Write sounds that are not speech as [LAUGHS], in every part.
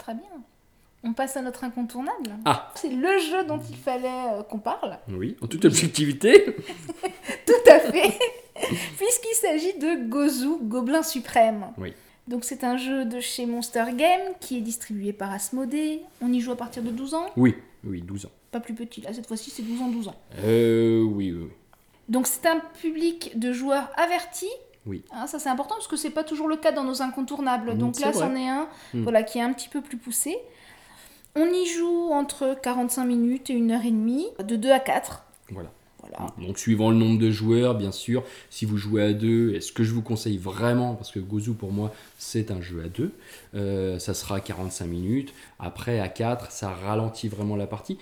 Très bien. On passe à notre incontournable. Ah. C'est le jeu dont il fallait euh, qu'on parle. Oui, en toute objectivité. [LAUGHS] Tout à fait. [LAUGHS] Puisqu'il s'agit de Gozu, Gobelin Suprême. Oui. Donc c'est un jeu de chez Monster Game qui est distribué par Asmodée. On y joue à partir de 12 ans? Oui, oui, 12 ans. Pas plus petit, là cette fois-ci c'est 12 ans, 12 ans. Euh, oui, oui, oui. Donc c'est un public de joueurs avertis. Oui. Hein, ça c'est important parce que c'est pas toujours le cas dans nos incontournables. Mm, Donc là c'en est un Mm. voilà, qui est un petit peu plus poussé. On y joue entre 45 minutes et 1 heure et demie, de 2 à 4. Voilà. Voilà. Donc suivant le nombre de joueurs, bien sûr, si vous jouez à deux, et ce que je vous conseille vraiment, parce que Gozu pour moi c'est un jeu à deux, euh, ça sera 45 minutes. Après à 4, ça ralentit vraiment la partie.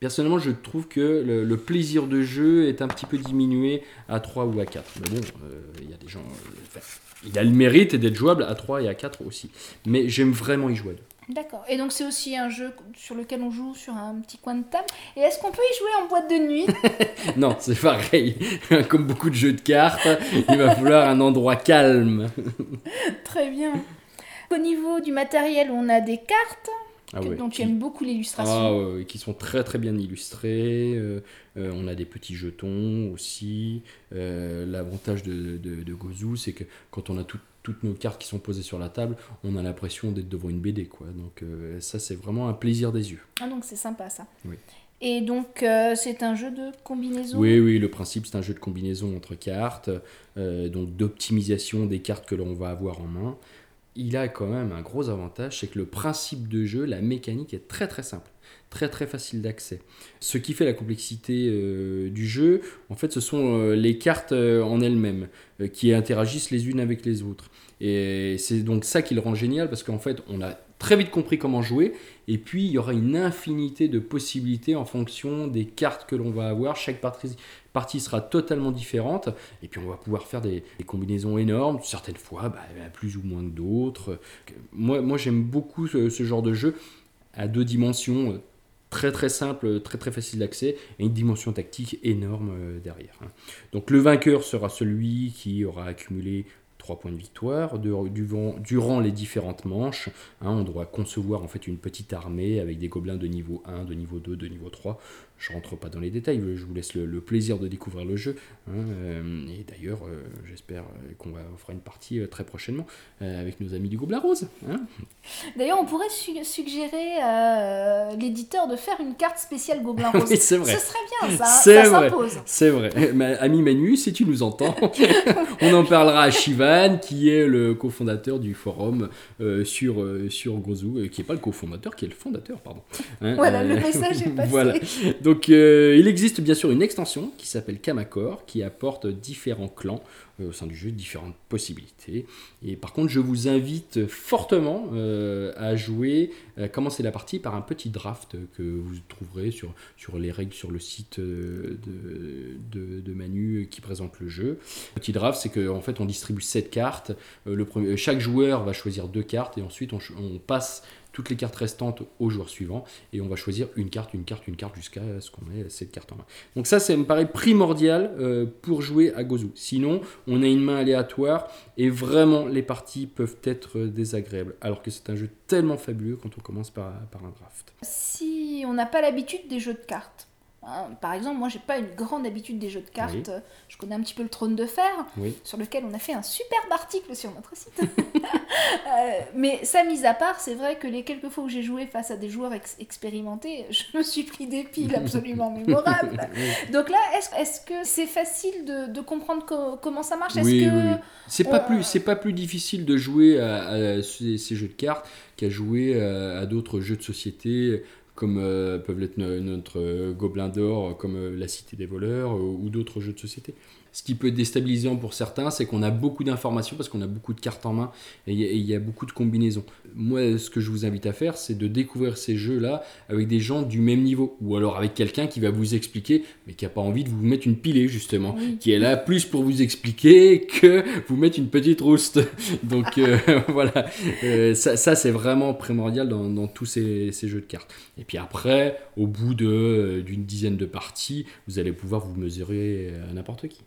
Personnellement, je trouve que le, le plaisir de jeu est un petit peu diminué à 3 ou à 4. Mais bon, euh, il y a des gens. euh, il a le mérite d'être jouable à 3 et à 4 aussi. Mais j'aime vraiment y jouer à. D'accord. Et donc c'est aussi un jeu sur lequel on joue sur un petit coin de table. Et est-ce qu'on peut y jouer en boîte de nuit? [LAUGHS] Non, c'est pareil. [LAUGHS] Comme beaucoup de jeux de cartes, il va falloir un endroit calme. Très bien. Au niveau du matériel, on a des cartes Ah que- ouais, dont tu aimes beaucoup l'illustration. Ah ouais, qui sont très très bien illustrés. euh, euh, on a des petits jetons aussi. Euh, L'avantage de, de, de Gozu, c'est que quand on a tout- toutes nos cartes qui sont posées sur la table, on a l'impression d'être devant une BD. Quoi. Donc ça, c'est vraiment un plaisir des yeux. Ah, donc c'est sympa ça. Oui. Et donc euh, c'est un jeu de combinaison? Oui, oui, le principe, c'est un jeu de combinaison entre cartes, euh, donc d'optimisation des cartes que l'on va avoir en main. Il a quand même un gros avantage, c'est que le principe de jeu, la mécanique est très très simple, très très facile d'accès. Ce qui fait la complexité euh, du jeu, en fait, ce sont euh, les cartes euh, en elles-mêmes qui interagissent les unes avec les autres. Et c'est donc ça qui le rend génial parce qu'en fait, on a très vite compris comment jouer. Et puis, il y aura une infinité de possibilités en fonction des cartes que l'on va avoir. Chaque partie, sera totalement différente. Et puis, on va pouvoir faire des, des combinaisons énormes. Certaines fois, bah, plus ou moins que d'autres. Moi, moi j'aime beaucoup ce, ce genre de jeu à deux dimensions. euh, Très très simple, très très facile d'accès et une dimension tactique énorme euh, derrière. hein. Donc le vainqueur sera celui qui aura accumulé 3 points de victoire de- durant, durant les différentes manches. hein. on doit concevoir en fait une petite armée avec des gobelins de niveau 1, de niveau 2, de niveau 3. Je rentre pas dans les détails, je vous laisse le, le plaisir de découvrir le jeu. hein, euh, et d'ailleurs, euh, j'espère euh, qu'on va fera une partie euh, très prochainement avec nos amis du Gobelin Rose. hein. D'ailleurs, on pourrait su- suggérer à l'éditeur de faire une carte spéciale Gobelin [LAUGHS] Rose. Oui, c'est vrai. Ce serait bien ça, C'est ça vrai. s'impose. C'est vrai. [LAUGHS] Ami Manu, si tu nous entends, [LAUGHS] on en parlera à Qui est le cofondateur du forum euh, sur, euh, sur Gozu, euh, qui n'est pas le cofondateur, qui est le fondateur, pardon. Hein, [LAUGHS] Voilà, le euh, message est [LAUGHS] passé. Voilà. Donc, il existe bien sûr une extension qui s'appelle Kamakor, qui apporte différents clans au sein du jeu, différentes possibilités. Et par contre, je vous invite fortement à jouer, à commencer la partie par un petit draft que vous trouverez sur, sur les règles sur le site de, de, de Manu qui présente le jeu. Petit draft, c'est qu'en en fait, on distribue 7 cartes. Euh, le premier, chaque joueur va choisir deux cartes et ensuite on, passe toutes les cartes restantes au joueur suivant et on va choisir une carte, une carte, une carte jusqu'à ce qu'on ait cette carte en main. Donc ça, ça me paraît primordial euh, pour jouer à Gozu. Sinon, on a une main aléatoire et vraiment les parties peuvent être désagréables. Alors que c'est un jeu tellement fabuleux quand on commence par, un draft. Si on n'a pas l'habitude des jeux de cartes, par exemple, moi j'ai pas une grande habitude des jeux de cartes, Oui. euh, je connais un petit peu le trône de fer, Oui. sur lequel on a fait un superbe article sur notre site. [LAUGHS] Euh, mais ça, mis à part, c'est vrai que les quelques fois où j'ai joué face à des joueurs ex- expérimentés, je me suis pris des piles absolument [LAUGHS] mémorables. Donc là, est-ce que c'est facile de, de comprendre co- comment ça marche? Est-ce Oui, que oui, oui. C'est pas, plus, c'est pas plus difficile de jouer à, à ces, ces jeux de cartes qu'à jouer à, à d'autres jeux de société comme euh, peuvent l'être no- notre euh, Gobelin d'Or, comme euh, La Cité des Voleurs ou d'autres jeux de société. Ce qui peut être déstabilisant pour certains, c'est qu'on a beaucoup d'informations parce qu'on a beaucoup de cartes en main et il y a- y, beaucoup de combinaisons. Moi, ce que je vous invite à faire, c'est de découvrir ces jeux-là avec des gens du même niveau ou alors avec quelqu'un qui va vous expliquer, mais qui n'a pas envie de vous mettre une pilée justement Oui. qui est là plus pour vous expliquer que vous mettre une petite rouste. [LAUGHS] Donc euh, [LAUGHS] voilà, Euh, ça, ça, c'est vraiment primordial dans, dans tous ces, ces jeux de cartes. Et puis après, au bout euh, d'une dizaine de parties, vous allez pouvoir vous mesurer à n'importe qui.